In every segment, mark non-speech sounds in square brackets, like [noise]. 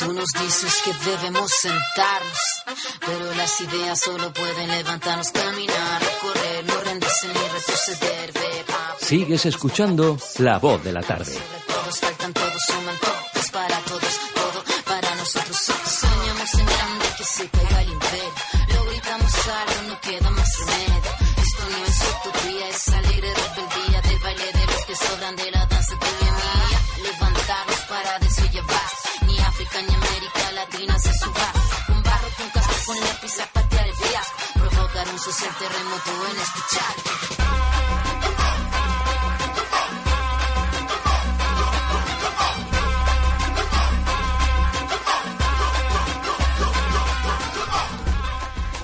Tú nos dices que debemos sentarnos, pero las ideas solo pueden levantarnos, caminar, correr, no rendirse ni retroceder. Ver, Sigues escuchando La Voz de la Tarde. todos faltan, todos suman, todos para todos, todo para nosotros. Soñamos en grande que se caiga el imperio. Lo gritamos alto, no queda más remedio. Esto no es utopía, es alegre rebeldía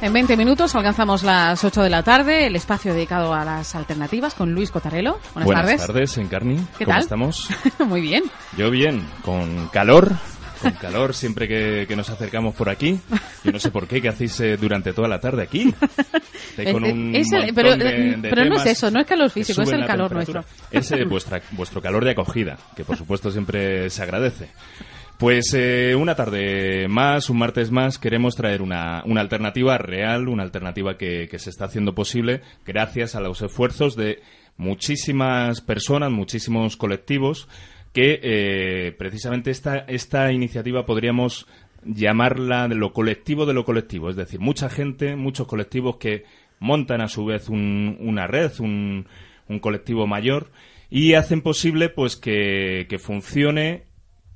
En 20 minutos alcanzamos las 8 de la tarde, el espacio dedicado a las alternativas con Luis Cotarelo. Buenas, Buenas tardes. Encarni. ¿Qué ¿Cómo tal? estamos? [laughs] Muy bien. Yo bien, con calor, con calor siempre que, que nos acercamos por aquí. Yo no sé por qué, ¿qué hacéis eh, durante toda la tarde aquí? Estáis con un es el- pero- de- de pero no es eso, no es calor que físico, es el calor nuestro. Es eh, vuestra, vuestro calor de acogida, que por supuesto siempre se agradece. Pues eh, una tarde más, un martes más, queremos traer una, una alternativa real, una alternativa que, que se está haciendo posible gracias a los esfuerzos de muchísimas personas, muchísimos colectivos, que eh, precisamente esta, esta iniciativa podríamos llamarla de lo colectivo de lo colectivo, es decir, mucha gente, muchos colectivos que montan a su vez un- una red, un, un colectivo mayor y hacen posible pues que, que funcione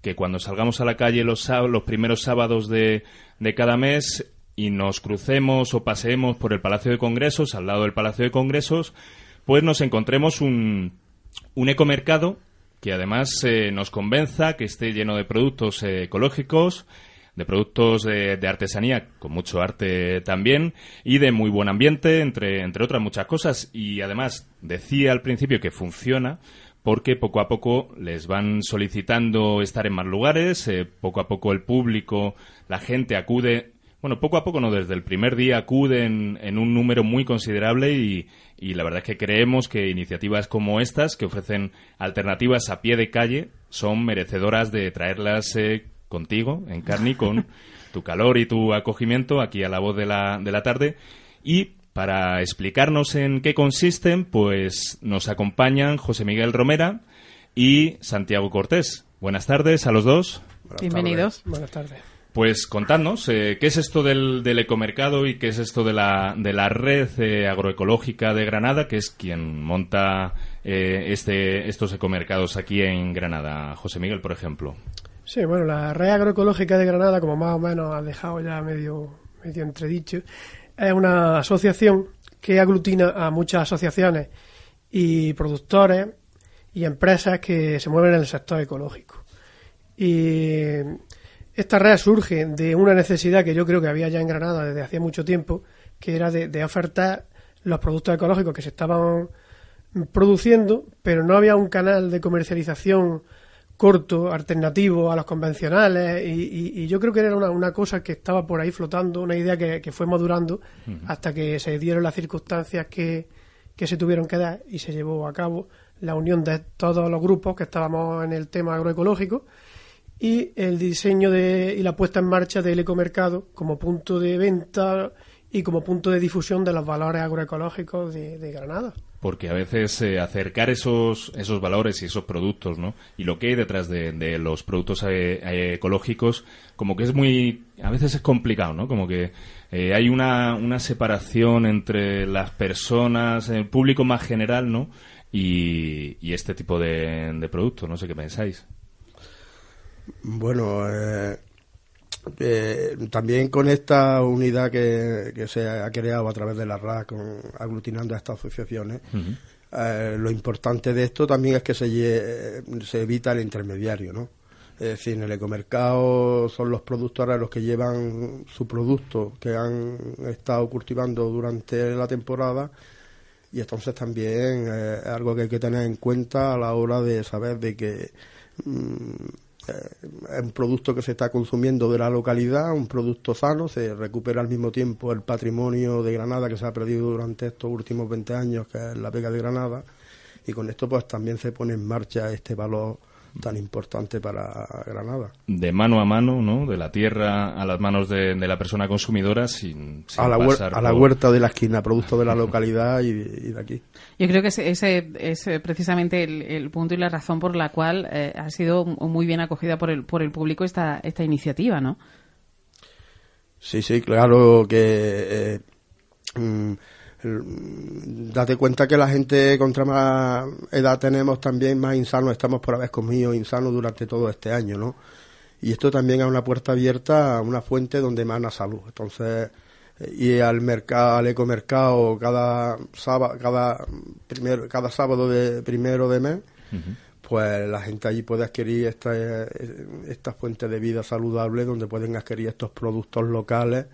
que cuando salgamos a la calle los, los primeros sábados de, de cada mes y nos crucemos o paseemos por el Palacio de Congresos, al lado del Palacio de Congresos, pues nos encontremos un, un ecomercado que además eh, nos convenza que esté lleno de productos eh, ecológicos, de productos de, de artesanía, con mucho arte también, y de muy buen ambiente, entre, entre otras muchas cosas. Y además, decía al principio que funciona, porque poco a poco les van solicitando estar en más lugares, eh, poco a poco el público, la gente acude, bueno, poco a poco no, desde el primer día acuden en un número muy considerable y, y la verdad es que creemos que iniciativas como estas, que ofrecen alternativas a pie de calle, son merecedoras de traerlas eh, contigo, en carne, y con [laughs] tu calor y tu acogimiento aquí a la voz de la, de la tarde. Y para explicarnos en qué consisten, pues nos acompañan José Miguel Romera y Santiago Cortés. Buenas tardes a los dos. Bienvenidos. Buenas tardes. Pues contadnos, eh, ¿qué es esto del, del ecomercado y qué es esto de la, de la red eh, agroecológica de Granada, que es quien monta eh, este, estos ecomercados aquí en Granada? José Miguel, por ejemplo. Sí, bueno, la red agroecológica de Granada, como más o menos ha dejado ya medio, medio entredicho, es una asociación que aglutina a muchas asociaciones y productores y empresas que se mueven en el sector ecológico. Y esta red surge de una necesidad que yo creo que había ya en Granada desde hacía mucho tiempo, que era de, de ofertar los productos ecológicos que se estaban produciendo, pero no había un canal de comercialización corto, alternativo a los convencionales, y, y- y yo creo que era una, una cosa que estaba por ahí flotando, una idea que, que fue madurando hasta que se dieron las circunstancias que, que se tuvieron que dar y se llevó a cabo la unión de todos los grupos que estábamos en el tema agroecológico y el diseño de, y la puesta en marcha del ecomercado como punto de venta y como punto de difusión de los valores agroecológicos de, de Granada. Porque a veces eh, acercar esos, esos valores y esos productos, ¿no? Y lo que hay detrás de, de los productos eh, eh, ecológicos, como que es muy... A veces es complicado, ¿no? Como que eh, hay una, una separación entre las personas, el público más general, ¿no? Y, y este tipo de, de productos, no sé qué pensáis. Bueno, eh, eh, también con esta unidad que, que se ha creado a través de la RAC, con- aglutinando a estas asociaciones, eh, lo importante de esto también es que se, lle- se evita el intermediario, ¿no? Es decir, en el ecomercado son los productores los que llevan su producto que han estado cultivando durante la temporada y entonces también eh, es algo que hay que tener en cuenta a la hora de saber de que mm, eh, es un producto que se está consumiendo de la localidad, un producto sano, se recupera al mismo tiempo el patrimonio de Granada que se ha perdido durante estos últimos 20 años, que es la Vega de Granada, y con esto pues también se pone en marcha este valor tan importante para Granada. De mano a mano, ¿no? De la tierra a las manos de, de la persona consumidora sin, sin A la, huer- pasar a la por- huerta de la esquina, producto de la localidad y, y de aquí. Yo creo que ese, ese es eh, precisamente el, el punto y la razón por la cual eh, ha sido muy bien acogida por el, por el público esta, esta iniciativa, ¿no? Sí, sí, claro que eh, mm, date cuenta que la gente contra más edad tenemos también más insanos, estamos por haber comido insanos durante todo este año, ¿no? Y esto también es una puerta abierta a una fuente donde emana salud. Entonces, eh, ir al mercado, al ecomercado cada sábado, cada primero, cada sábado de primero de mes, pues la gente allí puede adquirir esta, eh, esta fuente de vida saludable donde pueden adquirir estos productos locales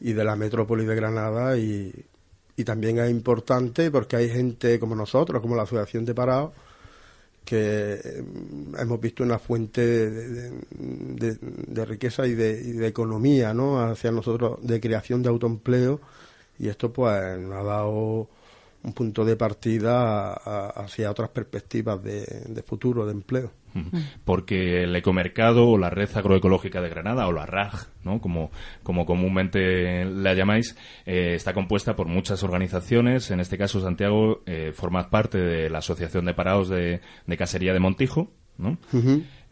y de la metrópoli de Granada y, y también es importante porque hay gente como nosotros, como la Asociación de Parados, que eh, hemos visto una fuente de riqueza y de, y de economía ¿no? hacia nosotros, de creación de autoempleo y esto pues nos ha dado un punto de partida a- a- hacia otras perspectivas de, de futuro, de empleo. Porque el ecomercado o la red agroecológica de Granada o la RAG, ¿no? como, como comúnmente la llamáis, eh, está compuesta por muchas organizaciones. En este caso, Santiago, eh, formas parte de la Asociación de Parados de, de Casería de Montijo. ¿no?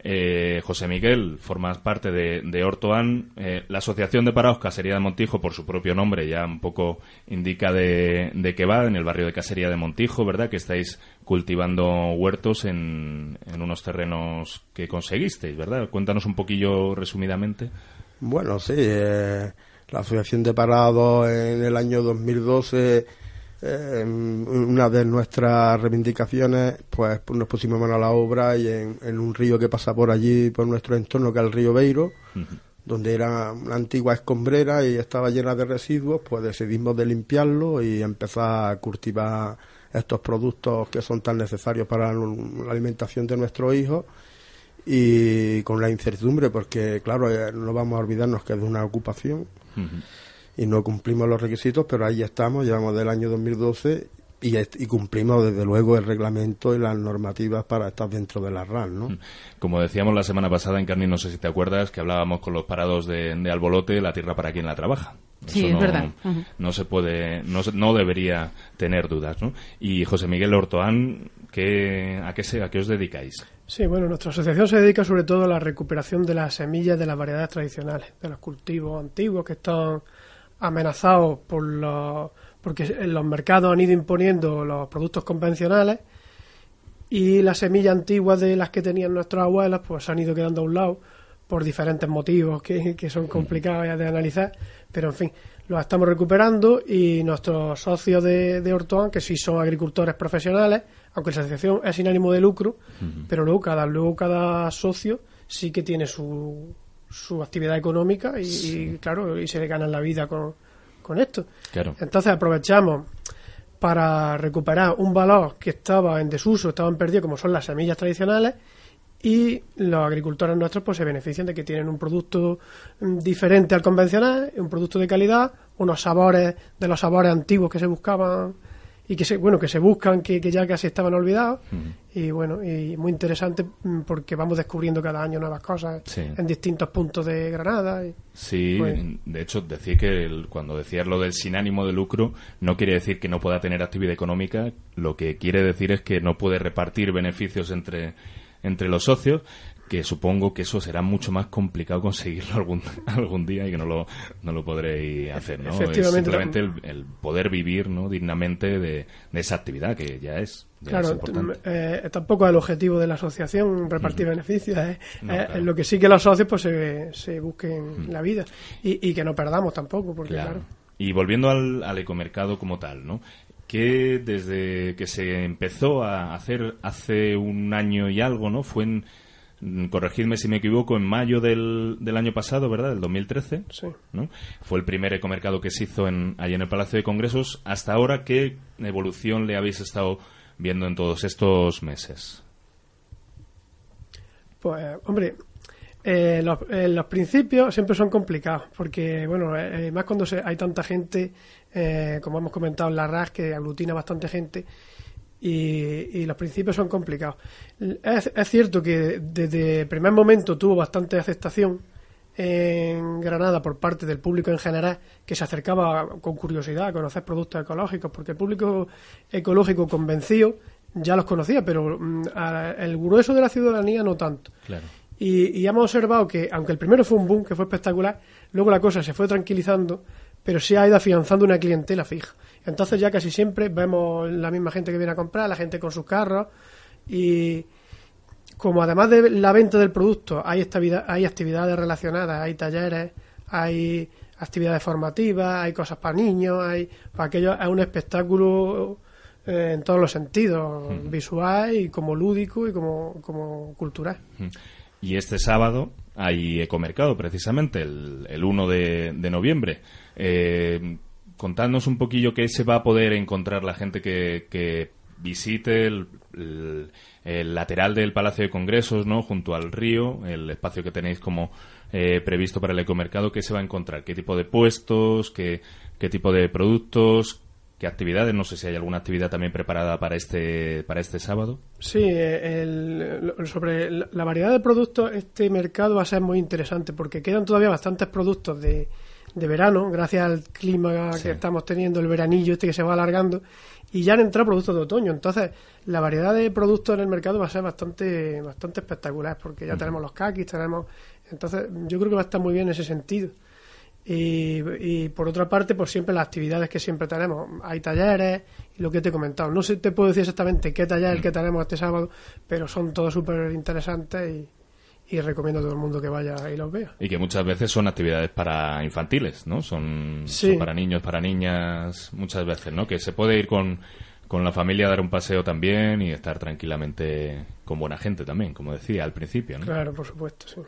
Eh, José Miguel, formas parte de, de Ortoan. Eh, la Asociación de Parados Casería de Montijo, por su propio nombre, ya un poco indica de, de qué va, en el barrio de Casería de Montijo, ¿verdad? Que estáis cultivando huertos en, en unos terrenos que conseguisteis, ¿verdad? Cuéntanos un poquillo resumidamente. Bueno, sí, eh, la Asociación de Parados en el año 2012, eh, una de nuestras reivindicaciones, pues nos pusimos mano a la obra y en, en un río que pasa por allí, por nuestro entorno, que es el río Beiro, donde era una antigua escombrera y estaba llena de residuos, pues decidimos de limpiarlo y empezar a cultivar estos productos que son tan necesarios para la alimentación de nuestros hijos. Y con la incertidumbre, porque claro, eh, no vamos a olvidarnos que es de una ocupación y no cumplimos los requisitos, pero ahí estamos, llevamos del año 2012 y, y cumplimos desde luego el reglamento y las normativas para estar dentro de la RAN, ¿no? Como decíamos la semana pasada en Carni, no sé si te acuerdas, que hablábamos con los parados de, de Albolote, la tierra para quien la trabaja. Sí, es no, verdad. No se puede, no, se- no debería tener dudas, ¿no? Y José Miguel Ortoán, ¿qué, a, qué se, ¿a qué os dedicáis? Sí, bueno, nuestra asociación se dedica sobre todo a la recuperación de las semillas de las variedades tradicionales, de los cultivos antiguos que están amenazados por los, porque los mercados han ido imponiendo los productos convencionales y las semillas antiguas de las que tenían nuestras abuelas pues han ido quedando a un lado por diferentes motivos que, que son complicados de analizar, pero en fin, los estamos recuperando y nuestros socios de, de Ortoan, que sí son agricultores profesionales, aunque la asociación es sin ánimo de lucro, pero luego cada, luego cada socio sí que tiene su, su actividad económica y, y, claro, y se le ganan la vida con, con esto. Claro. Entonces aprovechamos para recuperar un valor que estaba en desuso, estaban perdidos, como son las semillas tradicionales, y los agricultores nuestros pues se benefician de que tienen un producto mm, diferente al convencional, un producto de calidad, unos sabores de los sabores antiguos que se buscaban y que se bueno que se buscan que, que ya casi estaban olvidados. Y bueno y muy interesante mm, porque vamos descubriendo cada año nuevas cosas Sí. en distintos puntos de Granada y, Sí, Pues- de hecho, decir que el- cuando decías lo del sin ánimo de lucro, no quiere decir que no pueda tener actividad económica, lo que quiere decir es que no puede repartir beneficios entre, entre los socios, que supongo que eso será mucho más complicado conseguirlo algún, [laughs] algún día y que no lo, no lo podréis hacer, ¿no? Es simplemente el, el poder vivir ¿no? dignamente de, de esa actividad, que ya es, ya es Claro, importante. eh, tampoco es el objetivo de la asociación repartir beneficios, No, es- claro. es lo que sí que los socios pues se, se busquen la vida y, y que no perdamos tampoco, porque Claro. claro, Y volviendo al, al ecomercado como tal, ¿no? que desde que se empezó a hacer hace un año y algo, ¿no? Fue en, mm, corregidme si me equivoco, en mayo del, del año pasado, ¿verdad? Del 2013, Sí. ¿no? Fue el primer ecomercado que se hizo en, allí en el Palacio de Congresos. Hasta ahora, ¿qué evolución le habéis estado viendo en todos estos meses? Pues, hombre, eh, los, eh, los principios siempre son complicados, porque, bueno, eh, más cuando se- hay tanta gente, eh, como hemos comentado en la RAS, que aglutina bastante gente, y, y los principios son complicados. Es, es cierto que desde el primer momento tuvo bastante aceptación en Granada por parte del público en general, que se acercaba con curiosidad a conocer productos ecológicos, porque el público ecológico convencido ya los conocía, pero mm, a- el grueso de la ciudadanía no tanto. Claro. Y, y hemos observado que, aunque el primero fue un boom, que fue espectacular, luego la cosa se fue tranquilizando, pero se ha ido afianzando una clientela fija. Entonces ya casi siempre vemos la misma gente que viene a comprar, la gente con sus carros, y como además de la venta del producto hay, actividad- hay actividades relacionadas, hay talleres, hay actividades formativas, hay cosas para niños, hay para aquello es un espectáculo eh, en todos los sentidos, visual y como lúdico y como, como cultural. Y este sábado hay ecomercado, precisamente, el, el 1 de, noviembre. Eh, contadnos un poquillo qué se va a poder encontrar la gente que, que visite el, el- el lateral del Palacio de Congresos, ¿no? Junto al río, el espacio que tenéis como eh, previsto para el ecomercado. ¿Qué se va a encontrar? ¿Qué tipo de puestos? ¿Qué, qué tipo de productos? ¿Qué actividades? No sé si hay alguna actividad también preparada para este, para este sábado. Sí, el- sobre la variedad de productos, este mercado va a ser muy interesante porque quedan todavía bastantes productos de, de verano, gracias al clima Sí. que estamos teniendo, el veranillo este que se va alargando, y ya han entrado productos de otoño. Entonces, la variedad de productos en el mercado va a ser bastante, bastante espectacular porque ya tenemos los kakis, tenemos. Entonces, yo creo que va a estar muy bien en ese sentido. Y, y por otra parte, pues siempre las actividades que siempre tenemos. Hay talleres y lo que te he comentado. No sé, te puedo decir exactamente qué taller que tenemos este sábado, pero son todos súper interesantes y, y recomiendo a todo el mundo que vaya y los vea. Y que muchas veces son actividades para infantiles, ¿no? Son, Sí. son para niños, para niñas, muchas veces, ¿no? Que se puede ir con, con la familia dar un paseo también y estar tranquilamente con buena gente también, como decía al principio, ¿no? Claro, por supuesto, sí.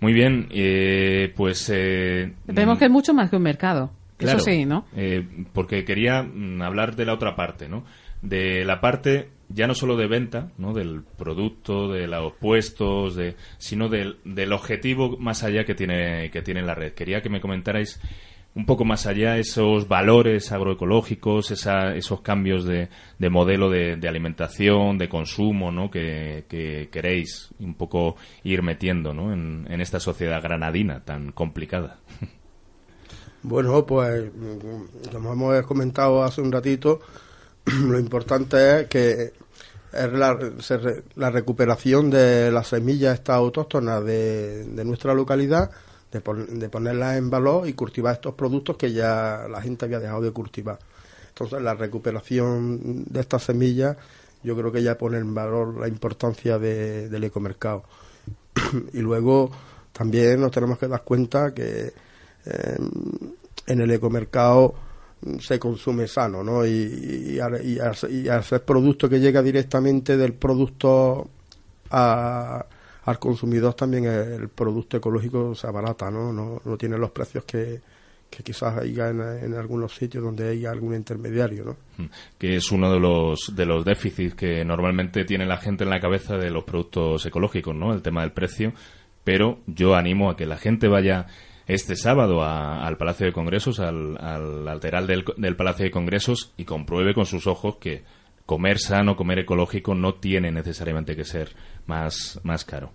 Muy bien, eh, pues... Eh, Vemos que es mucho más que un mercado. Claro, Eso sí, ¿no? eh, porque quería mm, hablar de la otra parte, ¿no? De la parte ya no solo de venta, ¿no? Del producto, de los puestos, de, sino del, del objetivo más allá que tiene, que tiene la red. Quería que me comentarais un poco más allá esos valores agroecológicos, esa, esos cambios de, de modelo de, de alimentación, de consumo, ¿no? Que, que queréis un poco ir metiendo, ¿no? En, esta sociedad granadina tan complicada. [laughs] Bueno, pues como hemos comentado hace un ratito, [clears throat] lo importante es que es la, la recuperación de las semillas estas autóctonas de nuestra localidad, de, pon- de ponerlas en valor y cultivar estos productos que ya la gente había dejado de cultivar. Entonces, la recuperación de estas semillas, yo creo que ya pone en valor la importancia de- del ecomercado. [clears throat] y luego también nos tenemos que dar cuenta que eh, en el ecomercado se consume sano, ¿no? Y, y, y ser producto que llega directamente del producto a- al consumidor también el producto ecológico se abarata, ¿no? No, no tiene los precios que, que quizás haya en, en algunos sitios donde hay algún intermediario, ¿no? Mm, que es uno de los de los déficits que normalmente tiene la gente en la cabeza de los productos ecológicos, ¿no? El tema del precio, pero yo animo a que la gente vaya este sábado a- al Palacio de Congresos, al, al lateral del, del Palacio de Congresos y compruebe con sus ojos que comer sano, comer ecológico no tiene necesariamente que ser más, más caro.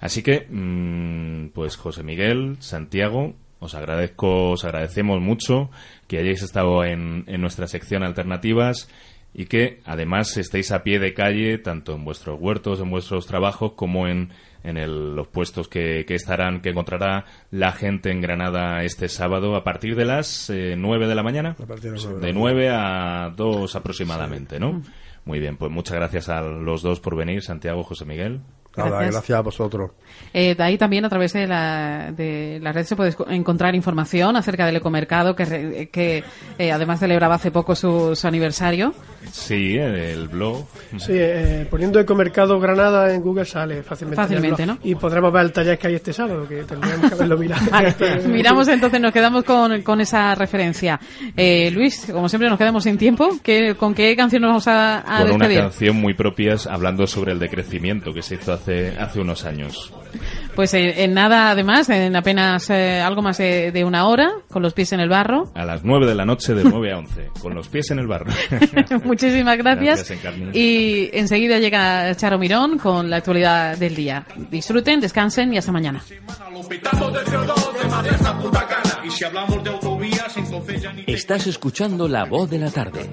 Así que, mm, pues José Miguel, Santiago, os agradezco, os agradecemos mucho que hayáis estado en, en nuestra sección alternativas y que además estéis a pie de calle tanto en vuestros huertos, en vuestros trabajos como en, en el- los puestos que, que estarán, que encontrará la gente en Granada este sábado a partir de las eh, 9 de la mañana. A partir de las nueve de De la 9 a 2 aproximadamente, ¿no? Muy bien, pues muchas gracias a los dos por venir, Santiago, José Miguel. Nada, Gracias. gracias a vosotros. Eh, de ahí también a través de la, de la red se puede encontrar información acerca del ecomercado que, re- que eh, además celebraba hace poco su, su aniversario. Sí, el blog. Sí, eh, poniendo Ecomercado Granada en Google sale fácilmente. Fácilmente. ¿no? Y podremos ver el taller que hay este sábado, que tendríamos que haberlo mirado. [laughs] Vale, miramos entonces, nos quedamos con, con esa referencia. Eh, Luis, como siempre nos quedamos sin tiempo. ¿Qué, ¿Con qué canción nos vamos a, a Con una canción muy propia hablando sobre el decrecimiento que se hizo hace, hace unos años. Pues eh, en nada, además, en apenas eh, algo más de, de una hora, con los pies en el barro. A las 9 de la noche, de 9 a 11, con los pies en el barro. [laughs] Muchísimas gracias. Gracias, y enseguida llega Charo Mirón con la actualidad del día. Disfruten, descansen y hasta mañana. Lo petamos de CO2 de Madrid a Punta Cana. Y si hablamos de autovías, entonces ya ni te Estás escuchando La Voz de la Tarde.